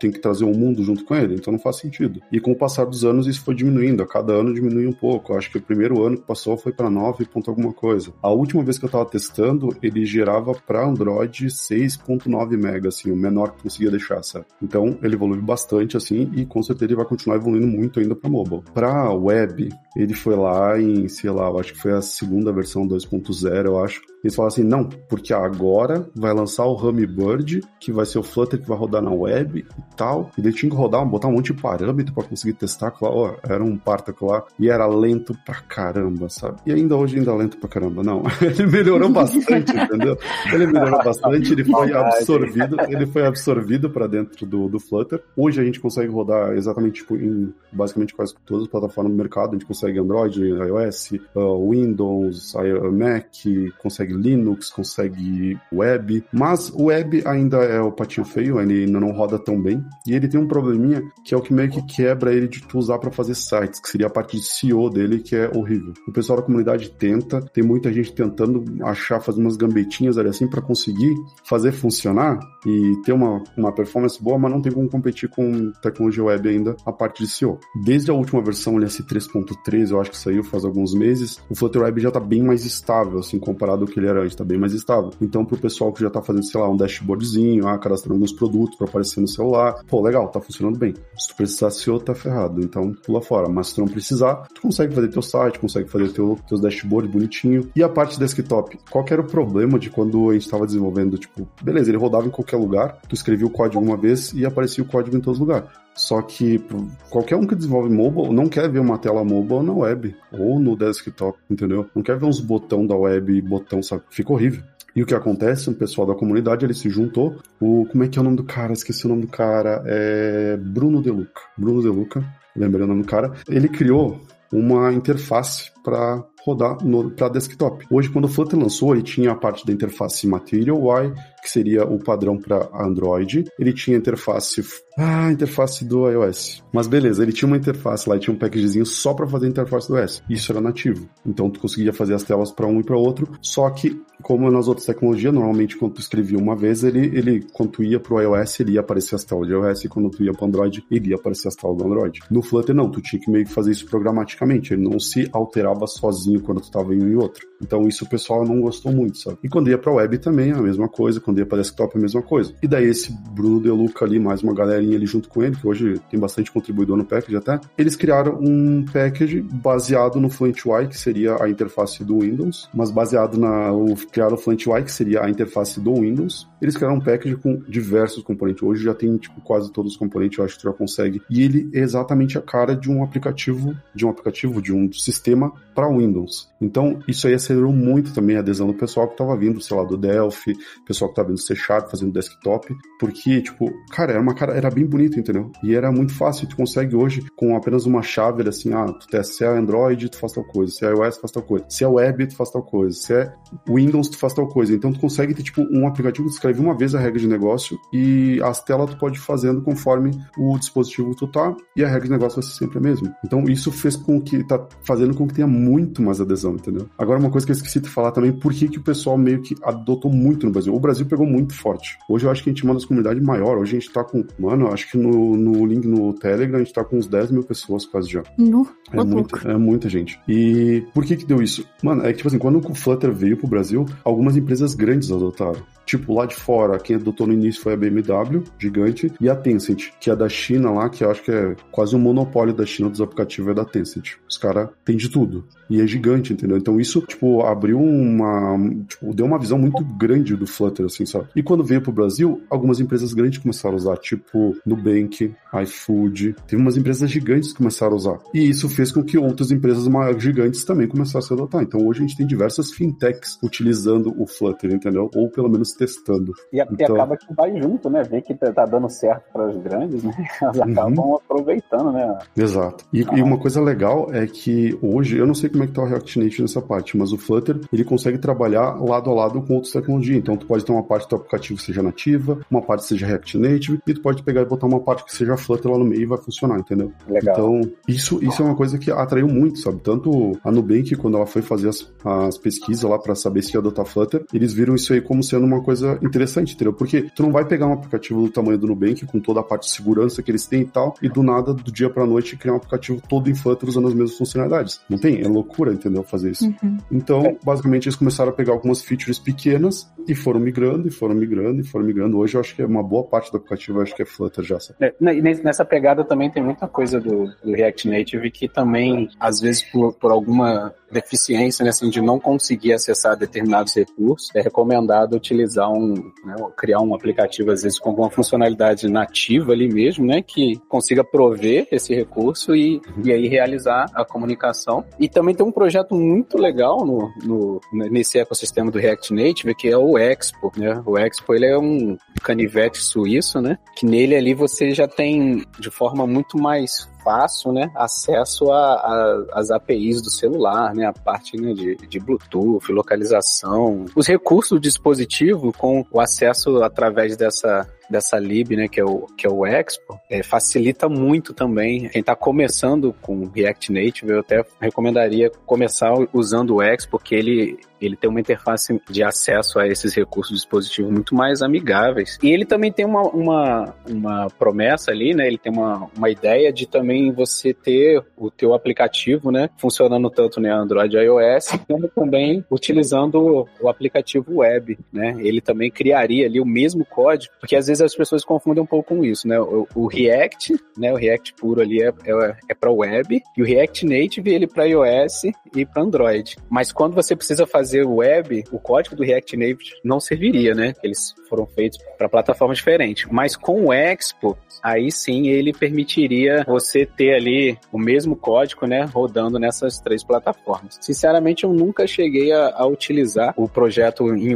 tem que trazer um mundo junto com ele, então não faz sentido. E com o passar dos anos isso foi diminuindo, cada ano diminui um pouco. Eu acho que o primeiro ano que passou foi para 9 ponto alguma coisa. A última vez que eu tava testando, ele gerava para Android 6.9 mega, assim, o menor que conseguia deixar, sabe? Então, ele evoluiu bastante, assim, e com certeza ele vai continuar evoluindo muito ainda para mobile. Para web, ele foi lá em, sei lá, eu acho que foi a segunda versão 2.0, eu acho. Eles falaram assim, não, porque agora vai lançar o Hummingbird, que vai ser o Flutter que vai rodar na web e tal. E daí tinha que rodar, botar um monte de parâmetro para conseguir testar. Claro, ó, era um parto lá e era lento pra caramba, sabe? E ainda hoje ainda é lento pra caramba, não. ele melhorou bastante, entendeu? Ele melhorou bastante, ele foi absorvido, ele foi absorvido para dentro do, do Flutter. Hoje a gente consegue rodar exatamente tipo, em basicamente quase todas as plataformas do mercado. A gente consegue Android, iOS, uh, Windows, Mac, consegue Linux, consegue web, mas o web ainda é o patinho feio, ele ainda não roda tão bem. E ele tem um probleminha que é o que meio que quebra ele de tu usar para fazer sites, que seria a parte de SEO dele, que é horrível. O pessoal da comunidade tenta, tem muita gente tentando achar, fazer umas gambetinhas ali assim para conseguir fazer funcionar e ter uma, uma performance boa, mas não tem como competir com tecnologia web ainda a parte de SEO. Desde a última versão, ele 3.3, eu acho que saiu faz alguns meses, o Flutter Web já tá bem mais estável, assim, comparado ao que ele era antes, tá bem mais estável. Então, pro pessoal que já tá fazendo, sei lá, um dashboardzinho, ah, cadastrando alguns produtos para aparecer no celular, pô, legal, tá funcionando bem. Se tu precisar SEO, tá ferrado, então pula fora. Mas se tu não precisar, tu consegue fazer teu site, consegue fazer teu, teus dashboards bonitinho. E a parte desktop, qual era o problema de quando a gente tava desenvolvendo, tipo, beleza, ele rodava em qualquer lugar, tu escrevia o código uma vez e aparecia o código em todos os lugares. Só que qualquer um que desenvolve mobile não quer ver uma tela mobile na web ou no desktop, entendeu? Não quer ver uns botão da web e botão, sabe? Fica horrível. E o que acontece? Um pessoal da comunidade ele se juntou. O como é que é o nome do cara? Esqueci o nome do cara. É Bruno Deluca. Bruno Deluca, lembrei o nome do cara. Ele criou uma interface para rodar para desktop. Hoje, quando o Flutter lançou, ele tinha a parte da interface Material UI, que seria o padrão para Android. Ele tinha a interface ah, interface do iOS. Mas beleza, ele tinha uma interface lá, tinha um packagezinho só para fazer a interface do iOS. Isso era nativo. Então tu conseguia fazer as telas para um e para outro. Só que, como nas outras tecnologias, normalmente quando tu escrevia uma vez, ele, ele quando tu ia pro iOS, ele ia aparecer as telas de iOS, e quando tu ia pro Android, ele ia aparecer as telas do Android. No Flutter não, tu tinha que meio que fazer isso programaticamente. Ele não se alterava sozinho quando tu tava em um e outro. Então isso o pessoal não gostou muito, sabe? E quando ia pra web também, a mesma coisa. Quando ia pra desktop, a mesma coisa. E daí esse Bruno Deluca ali, mais uma galera ali junto com ele, que hoje tem bastante contribuidor no package até, eles criaram um package baseado no Fluent UI, que seria a interface do Windows, mas baseado na. Criaram o UI, que seria a interface do Windows. Eles criaram um package com diversos componentes. Hoje já tem tipo, quase todos os componentes, eu acho que tu já consegue. E ele é exatamente a cara de um aplicativo, de um aplicativo, de um sistema para Windows. Então, isso aí acelerou muito também a adesão do pessoal que estava vindo, sei lá, do Delphi, pessoal que estava vindo C Sharp fazendo desktop, porque, tipo, cara, era uma cara, era bem bonito, entendeu? E era muito fácil, tu consegue hoje, com apenas uma chave, assim, ah, tu testa, se é Android, tu faz tal coisa, se é iOS, tu faz tal coisa, se é web, tu faz tal coisa, se é Windows, tu faz tal coisa. Então, tu consegue ter, tipo, um aplicativo que escreve uma vez a regra de negócio e as telas tu pode ir fazendo conforme o dispositivo que tu tá, e a regra de negócio vai ser sempre a mesma. Então, isso fez com que, tá fazendo com que tenha muito mais adesão, entendeu? Agora, uma coisa que eu esqueci de falar também, por que, que o pessoal meio que adotou muito no Brasil? O Brasil pegou muito forte. Hoje eu acho que a gente manda as comunidades maior. Hoje a gente tá com, mano, acho que no, no link no Telegram a gente tá com uns 10 mil pessoas quase já. No, é, muita, é muita gente. E por que que deu isso? Mano, é que tipo assim, quando o Flutter veio pro Brasil, algumas empresas grandes adotaram. Tipo, lá de fora, quem adotou no início foi a BMW, gigante, e a Tencent, que é da China lá, que eu acho que é quase um monopólio da China dos aplicativos, é da Tencent. Os caras têm de tudo. E é gigante, entendeu? Então isso, tipo, abriu uma. Tipo, deu uma visão muito grande do Flutter, assim, sabe? E quando veio pro Brasil, algumas empresas grandes começaram a usar, tipo Nubank, iFood. Teve umas empresas gigantes que começaram a usar. E isso fez com que outras empresas maiores, gigantes também começassem a adotar. Então hoje a gente tem diversas fintechs utilizando o Flutter, entendeu? Ou pelo menos testando. E, então... e acaba que vai junto, né? Vê que tá, tá dando certo para os grandes, né? Elas uhum. acabam aproveitando, né? Exato. E, ah. e, uma coisa legal é que hoje, eu não sei como é que tá o React Native nessa parte, mas o Flutter, ele consegue trabalhar lado a lado com outras tecnologias. Então tu pode ter uma parte do teu aplicativo seja nativa, uma parte seja React Native, e tu pode pegar e botar uma parte que seja Flutter lá no meio e vai funcionar, entendeu? Legal. Então, isso, isso é uma coisa que atraiu muito, sabe? Tanto a Nubank, quando ela foi fazer as, as pesquisas lá para saber se ia adotar Flutter, eles viram isso aí como sendo uma coisa interessante, entendeu? Porque tu não vai pegar um aplicativo do tamanho do Nubank, com toda a parte de segurança que eles têm e tal, e do nada, do dia pra noite, criar um aplicativo todo em Flutter usando as mesmas funcionalidades. Não tem? É loucura, entendeu? Fazer isso. Uhum. Então, basicamente, eles começaram a pegar algumas features pequenas e foram migrando, e foram migrando, e foram migrando. Hoje eu acho que é uma boa parte do aplicativo, acho que é Flutter já. Sabe? É, nessa pegada também tem muita coisa do, do React Native que também, às vezes, por, por alguma deficiência, né, assim, de não conseguir acessar determinados recursos, é recomendado utilizar um, né, criar um aplicativo, às vezes, com alguma funcionalidade nativa ali mesmo, né, que consiga prover esse recurso e, e aí realizar a comunicação. E também tem um projeto muito legal no, no, nesse ecossistema do React Native, que é o Expo, né, o Expo, ele é um canivete suíço, né, que nele ali você já tem, de forma muito mais fácil, né, acesso às APIs do celular, né, a parte né, de, de Bluetooth, localização, os recursos do dispositivo com o acesso através dessa dessa lib, né, que é o, que é o Expo, é, facilita muito também. Quem está começando com React Native, eu até recomendaria começar usando o Expo, porque ele, ele tem uma interface de acesso a esses recursos de dispositivo muito mais amigáveis. E ele também tem uma, uma, uma promessa ali, né, ele tem uma, uma ideia de também você ter o teu aplicativo, né, funcionando tanto no Android e iOS, como também utilizando o aplicativo web, né, ele também criaria ali o mesmo código, porque às vezes vezes as pessoas confundem um pouco com isso, né? O, o React, né? O React puro ali é, é, é para web e o React Native ele para iOS e para Android. Mas quando você precisa fazer web, o código do React Native não serviria, né? Eles foram feitos para plataformas diferentes. Mas com o Expo, aí sim ele permitiria você ter ali o mesmo código, né? Rodando nessas três plataformas. Sinceramente, eu nunca cheguei a, a utilizar o projeto em,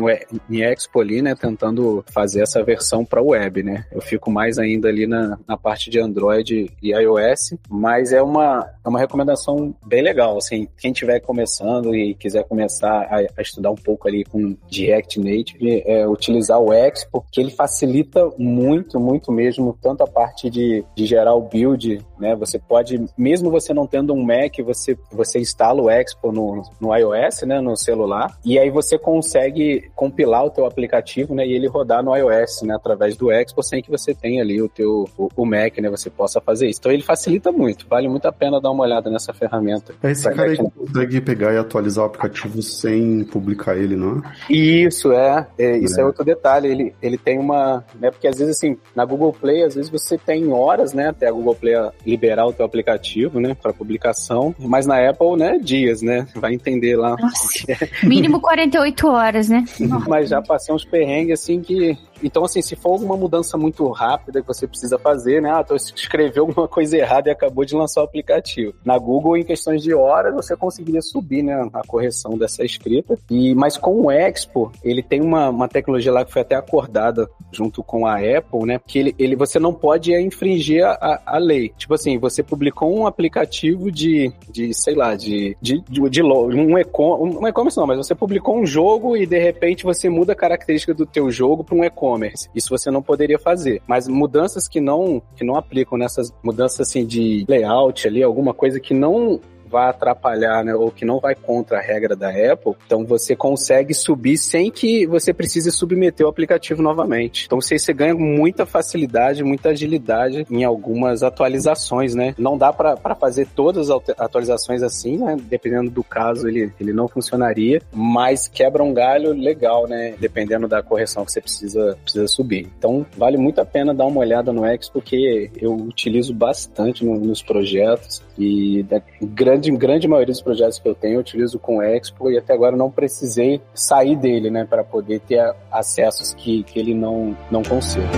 em Expo ali, né? Tentando fazer essa versão para web, né? Eu fico mais ainda ali na, na parte de Android e iOS, mas é uma, é uma recomendação bem legal, assim, quem estiver começando e quiser começar a, a, estudar um pouco ali com React Native, é, utilizar o Expo, que ele facilita muito, muito mesmo, tanto a parte de, de gerar o build, né? Você pode, mesmo você não tendo um Mac, você, você instala o Expo no, no iOS, né? No celular, e aí você consegue compilar o teu aplicativo, né? E ele rodar no iOS, né? Através do Expo sem que você tenha ali o teu o, o, Mac, né? Você possa fazer isso. Então ele facilita muito, vale muito a pena dar uma olhada nessa ferramenta. É esse cara aí que consegue pegar e atualizar o aplicativo sem publicar ele, não é? Isso, é. é isso é. é. outro detalhe. Ele, ele tem uma. Né, porque às vezes, assim, na Google Play, às vezes você tem horas, né? Até a Google Play liberar o teu aplicativo, né? Para publicação. Mas na Apple, né? Dias, né? Vai entender lá. Nossa, é. Mínimo 48 horas, né? Mas já passei uns perrengues assim que então, assim, se for alguma mudança muito rápida que você precisa fazer, né? Ah, tu escreveu alguma coisa errada e acabou de lançar o aplicativo. Na Google, em questões de horas, você conseguiria subir, né? A correção dessa escrita. E, mas com o Expo, ele tem uma, uma tecnologia lá que foi até acordada junto com a Apple, né? Que ele, ele você não pode infringir a, a lei. Tipo assim, você publicou um aplicativo de, de sei lá, de, de, de, de um e-commerce, não, mas você publicou um jogo e de repente você muda a característica do teu jogo para um e-commerce e-commerce. Isso você não poderia fazer. Mas mudanças que não que não aplicam nessas mudanças assim de layout ali, alguma coisa que não vai atrapalhar, né, ou que não vai contra a regra da Apple, então você consegue subir sem que você precise submeter o aplicativo novamente. Então você, você ganha muita facilidade, muita agilidade em algumas atualizações, né? Não dá para fazer todas as atualizações assim, né? Dependendo do caso, ele, ele não funcionaria, mas quebra um galho legal, né? Dependendo da correção que você precisa, precisa subir. Então vale muito a pena dar uma olhada no X, porque eu utilizo bastante no, nos projetos e da grande, grande maioria dos projetos que eu tenho eu utilizo com Expo e até agora não precisei sair dele, né, para poder ter acessos que, que ele não, não concede.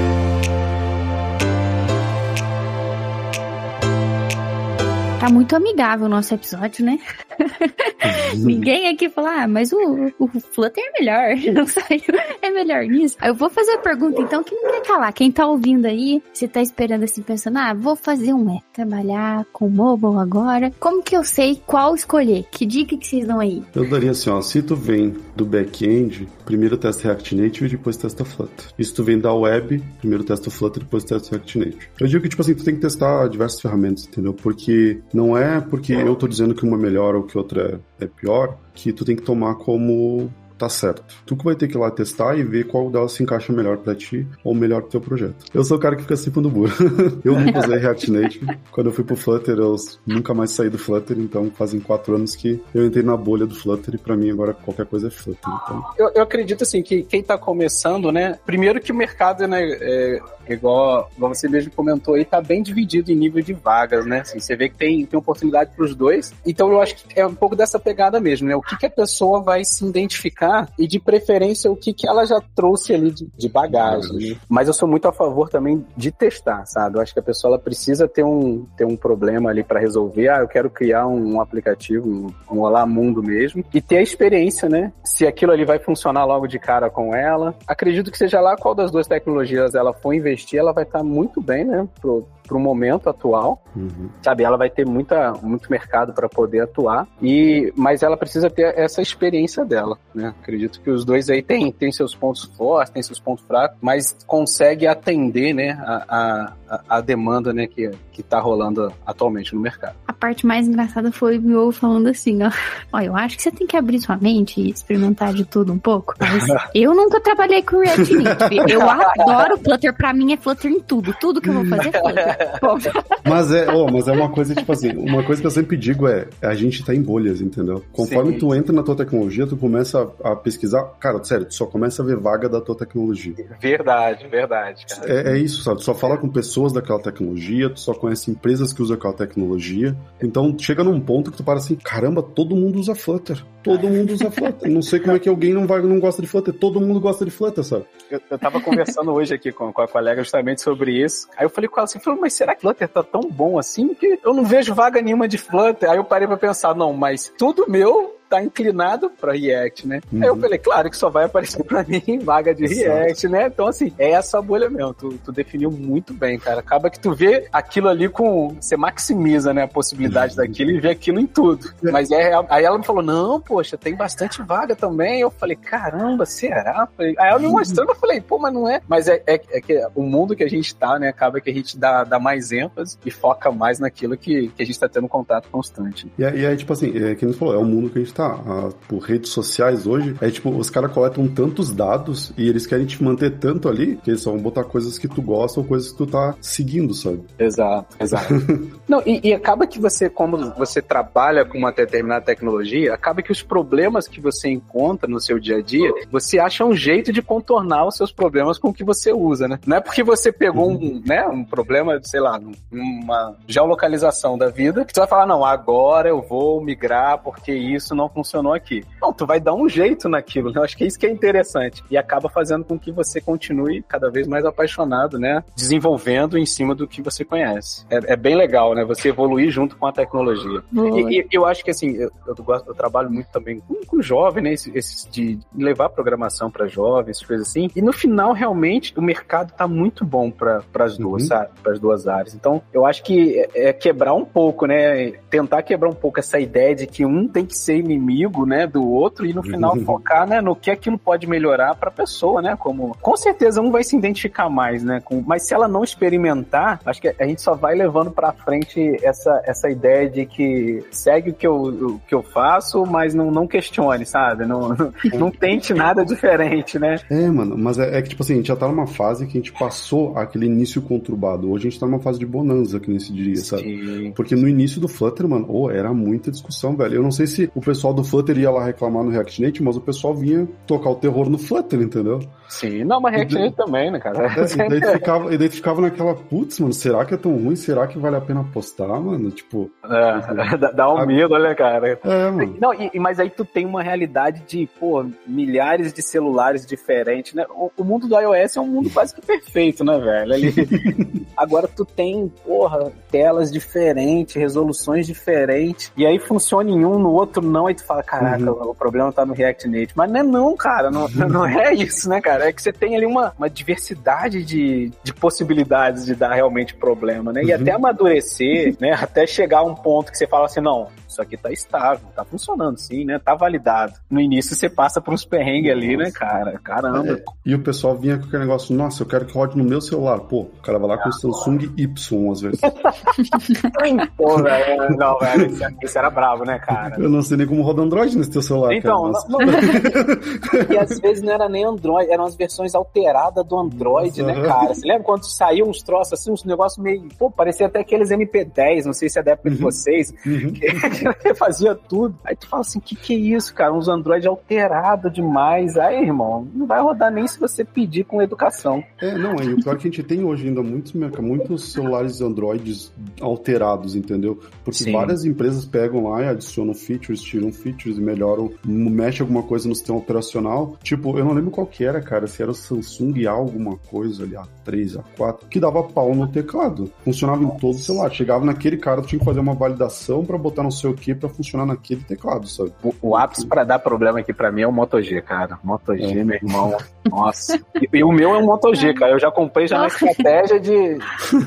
Tá muito amigável o nosso episódio, né? Ninguém aqui fala, ah, mas o, o Flutter é melhor, não saiu, é melhor nisso. Eu vou fazer a pergunta então que não quer calar. Quem tá ouvindo aí, você tá esperando assim, pensando, ah, vou fazer um é, trabalhar com mobile agora. Como que eu sei qual escolher? Que dica que vocês dão aí? Eu daria assim, ó, se tu vem do back-end, primeiro testa React Native e depois testa Flutter. E se tu vem da web, primeiro testa Flutter e depois testa React Native. Eu digo que, tipo assim, tu tem que testar diversas ferramentas, entendeu? Porque não é porque eu tô dizendo que uma é melhor ou que outra é, pior, que tu tem que tomar como tá certo. Tu que vai ter que ir lá testar e ver qual delas se encaixa melhor para ti ou melhor pro teu projeto. Eu sou o cara que fica assim do muro. eu nunca usei React Native. Quando eu fui pro Flutter, eu nunca mais saí do Flutter, então fazem quatro anos que eu entrei na bolha do Flutter e para mim agora qualquer coisa é Flutter. Então... Eu, eu acredito assim que quem tá começando, né? Primeiro que o mercado, né? É, igual, você mesmo comentou aí, tá bem dividido em nível de vagas, né? Assim, você vê que tem, tem oportunidade para os dois. Então eu acho que é um pouco dessa pegada mesmo, né? O que, que a pessoa vai se identificar e de preferência o que, que ela já trouxe ali de, de bagagem. Né? Mas eu sou muito a favor também de testar, sabe? Eu acho que a pessoa ela precisa ter um, ter um problema ali para resolver. Ah, eu quero criar um, um aplicativo, um, um Olá Mundo mesmo, e ter a experiência, né? Se aquilo ali vai funcionar logo de cara com ela. Acredito que seja lá qual das duas tecnologias ela for investir, ela vai estar muito bem, né? Pro, para o momento atual, uhum. sabe? Ela vai ter muita, muito mercado para poder atuar, e mas ela precisa ter essa experiência dela, né? Acredito que os dois aí têm, têm seus pontos fortes, têm seus pontos fracos, mas consegue atender, né, a, a, a demanda, né, que, que tá rolando atualmente no mercado. A parte mais engraçada foi o meu falando assim, ó, ó, eu acho que você tem que abrir sua mente e experimentar de tudo um pouco, mas eu nunca trabalhei com React Native, eu adoro Flutter, para mim é Flutter em tudo, tudo que eu vou fazer é Flutter mas é, oh, mas é uma coisa, tipo assim, uma coisa que eu sempre digo é, a gente tá em bolhas, entendeu? Conforme Sim. tu entra na tua tecnologia, tu começa a, a, pesquisar, cara, sério, tu só começa a ver vaga da tua tecnologia. Verdade, verdade, cara. É, é isso, sabe? Tu só fala com pessoas daquela tecnologia, tu só conhece empresas que usam aquela tecnologia. Então, chega num ponto que tu para assim, caramba, todo mundo usa Flutter. Todo mundo usa Flutter. Não sei como é que alguém não, vai, não gosta de Flutter. Todo mundo gosta de Flutter, sabe? Eu, eu tava conversando hoje aqui com, com a colega justamente sobre isso. Aí eu falei com ela assim, falei, mas será que Flutter tá tão bom assim que eu não vejo vaga nenhuma de Flutter? Aí eu parei pra pensar, não, mas tudo meu tá inclinado para React, né? Uhum. Aí eu uhum. falei, claro que só vai aparecer para mim vaga de React, né? Então, assim, é essa bolha mesmo. Tu, tu, definiu muito bem, cara. Acaba que tu vê aquilo ali com. Você maximiza, né, a possibilidade uhum. daquilo e vê aquilo em tudo. É. Mas é, aí ela me falou, não, poxa, tem bastante vaga também. Eu falei, caramba, será? Aí ela me mostrando, eu falei, pô, mas não é. Mas é, é, é, que o mundo que a gente tá, né, acaba que a gente dá, dá mais ênfase e foca mais naquilo que, que a gente tá tendo contato constante. E, e aí, tipo assim, é, que a falou, é o mundo que a gente tá tá a, por redes sociais hoje, é tipo, os caras coletam tantos dados e eles querem te manter tanto ali que eles só vão botar coisas que tu gosta ou coisas que tu tá seguindo, sabe? Exato, exato. Não, e, e, acaba que você, como você trabalha com uma determinada tecnologia, acaba que os problemas que você encontra no seu dia a dia, você acha um jeito de contornar os seus problemas com o que você usa, né? Não é porque você pegou um, uhum. né, um problema, sei lá, uma geolocalização da vida, que tu vai falar, não, agora eu vou migrar porque isso não funcionou aqui. Não, tu vai dar um jeito naquilo, né? Eu acho que é isso que é interessante. E acaba fazendo com que você continue cada vez mais apaixonado, né? Desenvolvendo em cima do que você conhece. É, é bem legal, né? Você evoluir junto com a tecnologia. E, e, eu acho que, assim, eu, eu, gosto, eu trabalho muito também com, com jovem, né? Esse, esse de levar programação para jovens, coisas assim. E no final, realmente, o mercado tá muito bom para as duas, uhum. sabe? Para as duas áreas. Então, eu acho que é, é quebrar um pouco, né? Tentar quebrar um pouco essa ideia de que um tem que ser inimigo, né, do outro e no final uhum. focar, né, no que aquilo pode melhorar para a pessoa, né, como com certeza um vai se identificar mais, né, com, mas se ela não experimentar, acho que a gente só vai levando para frente essa, essa ideia de que segue o que eu, o que eu faço, mas não, não questione, sabe? Não, não, não tente nada diferente, né? É, mano, mas é, é, que tipo assim, a gente já tá numa fase que a gente passou aquele início conturbado. Hoje a gente tá numa fase de bonança, que nem se diria, sabe? Sim. Porque no início do Flutter, mano, oh, era muita discussão, velho. Eu não sei se o pessoal do Flutter ia lá reclamar no React Native, mas o pessoal vinha tocar o terror no Flutter, entendeu? Sim, não, mas React Native também, né, cara? É, e, daí ficava, e daí ficava naquela, putz, mano, será que é tão ruim? Será que vale a pena postar, mano? Tipo. É, dá um a... medo, né, cara? É, mano. Não, e, mas aí tu tem uma realidade de, pô, milhares de celulares diferentes, né? O, o mundo do iOS é um mundo quase que perfeito, né, velho? Ali... Agora tu tem, porra, telas diferentes, resoluções diferentes, e aí funciona em um, no outro não, aí tu fala, caraca, uhum. o problema tá no React Native. Mas não é não, cara, não, não é isso, né, cara? É que você tem ali uma, uma diversidade de, de possibilidades de dar realmente problema, né? E uhum. até amadurecer, né? Até chegar a um ponto que você fala assim, não, isso aqui tá estável, tá funcionando sim, né? Tá validado. No início você passa por uns perrengues ali, né, cara? Caramba. É, e o pessoal vinha com aquele negócio, nossa, eu quero que rode no meu celular. Pô, o cara vai lá com o Samsung Y às vezes. Pô, velho, não, velho, isso, isso, era bravo, né, cara? Eu não sei nem como roda Android nesse teu celular. Então, cara, não... e às vezes não era nem Android, eram as versões alteradas do Android, né, cara? Você lembra quando saiu uns troços assim, uns negócios meio. Pô, parecia até aqueles MP10, não sei se é da época uhum. de vocês, uhum. que fazia tudo. Aí tu fala assim: o que, que é isso, cara? Uns Android alterados demais. Aí, irmão, não vai rodar nem se você pedir com educação. É, não, é. O pior que a gente tem hoje ainda muitos, muitos celulares Androids alterados, entendeu? Porque Sim. várias empresas pegam lá e adicionam features, tiram features e melhoram, mexem alguma coisa no sistema operacional. Tipo, eu não lembro qual que era, cara, se era o Samsung A alguma coisa ali, A3, A4, que dava pau no teclado. Funcionava em todo o celular. Chegava naquele cara, tu tinha que fazer uma validação para botar não sei o que para funcionar naquele teclado, sabe? O, o ápice para dar problema aqui para mim é o Moto G, cara. Moto G, é. meu irmão. Nossa. E, e, o meu é um Moto G, cara. Eu já comprei já na estratégia de,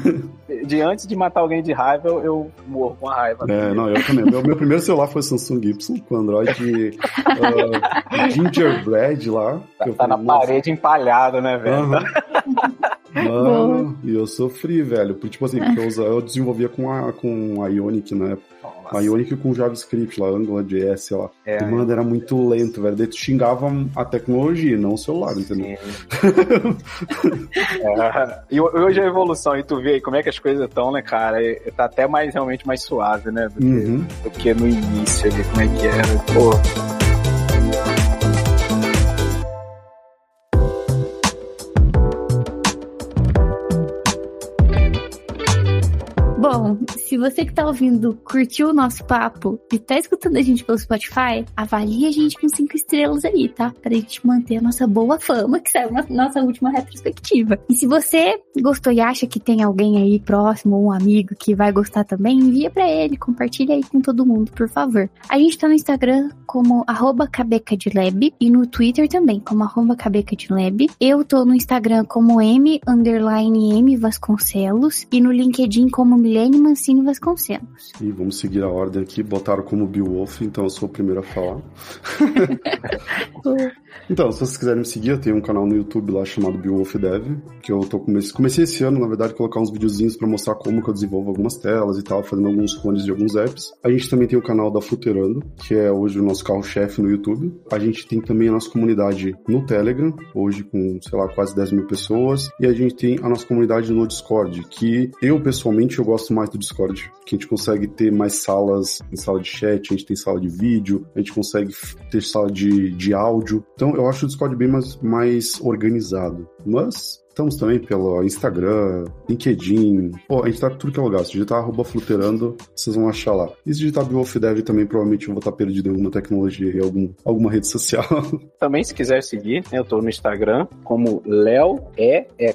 de antes de matar alguém de raiva, eu, eu morro com a raiva. É, não, eu também. Meu, meu primeiro celular foi Samsung Gibson, com Android uh, Gingerbread lá. Tá, tá na parede empalhado, né, velho? Uhum. Mano, e eu sofri, velho. Porque, tipo assim, porque eu, eu desenvolvia com a, com a Ionic na época. A Ionic com JavaScript lá, AngularJS, sei lá. É, e, mano, era muito lento, velho. Daí tu xingava a tecnologia, não o celular, entendeu? é. E hoje a evolução, e tu vê aí como é que as coisas estão, né, cara? E, tá até mais, realmente, mais suave, né? Do que, uhum. do que no início ali, como é que era. Pô. Você que tá ouvindo curtiu o nosso papo e tá escutando a gente pelo Spotify, avalie a gente com cinco estrelas aí, tá? Pra gente manter a nossa boa fama, que saiu na nossa última retrospectiva. E se você gostou e acha que tem alguém aí próximo, um amigo que vai gostar também, envia para ele, compartilha aí com todo mundo, por favor. A gente tá no Instagram como arroba e no Twitter também, como arroba. Eu tô no Instagram como M, underline M Vasconcelos e no LinkedIn como Milene Milene Mancini Vasconcelos. E vamos seguir a ordem aqui. Botaram como Beowulf, então eu sou o primeiro a falar. então, se vocês quiserem me seguir, eu tenho um canal no YouTube lá chamado Beowulf Dev, que eu tô comecei, comecei esse ano, na verdade, a colocar uns videozinhos para mostrar como que eu desenvolvo algumas telas e tal, fazendo alguns clones de alguns apps. A gente também tem o canal da Fluterando, que é hoje o nosso carro-chefe no YouTube. A gente tem também a nossa comunidade no Telegram, hoje com, sei lá, quase 10 mil pessoas. E a gente tem a nossa comunidade no Discord, que eu, pessoalmente, eu gosto mais do Discord, que a gente consegue ter mais salas, em sala de chat, a gente tem sala de vídeo, a gente consegue ter sala de, de áudio. Então eu acho o Discord bem mais, mais organizado. Mas Estamos também pelo Instagram, LinkedIn. Pô, a gente tá tudo que é lugar. Se digitar arroba fluterando, vocês vão achar lá. E se digitar Dev também, provavelmente eu vou estar perdido em alguma tecnologia e algum, alguma rede social. Também, se quiser seguir, né, eu tô no Instagram como Léo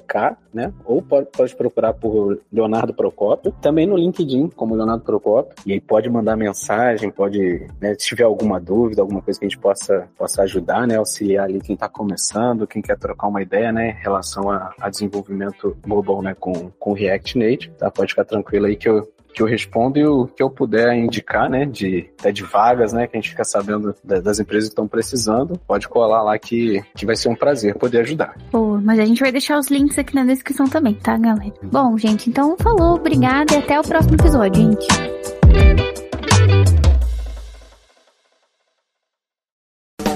K, né? Ou pode, pode procurar por Leonardo Procópio. Também no LinkedIn, como Leonardo Procópio. E aí pode mandar mensagem, pode, né, se tiver alguma dúvida, alguma coisa que a gente possa, possa ajudar, né? Auxiliar ali quem tá começando, quem quer trocar uma ideia, né? Em relação a a, desenvolvimento mobile né, com, com React Native, tá? Pode ficar tranquilo aí que eu, que eu respondo e o que eu puder indicar, né, de, até de vagas, né, que a gente fica sabendo das empresas que estão precisando, pode colar lá que, que vai ser um prazer poder ajudar. Pô, mas a gente vai deixar os links aqui na descrição também, tá, galera? Bom, gente, então falou, obrigada e até o próximo episódio, gente.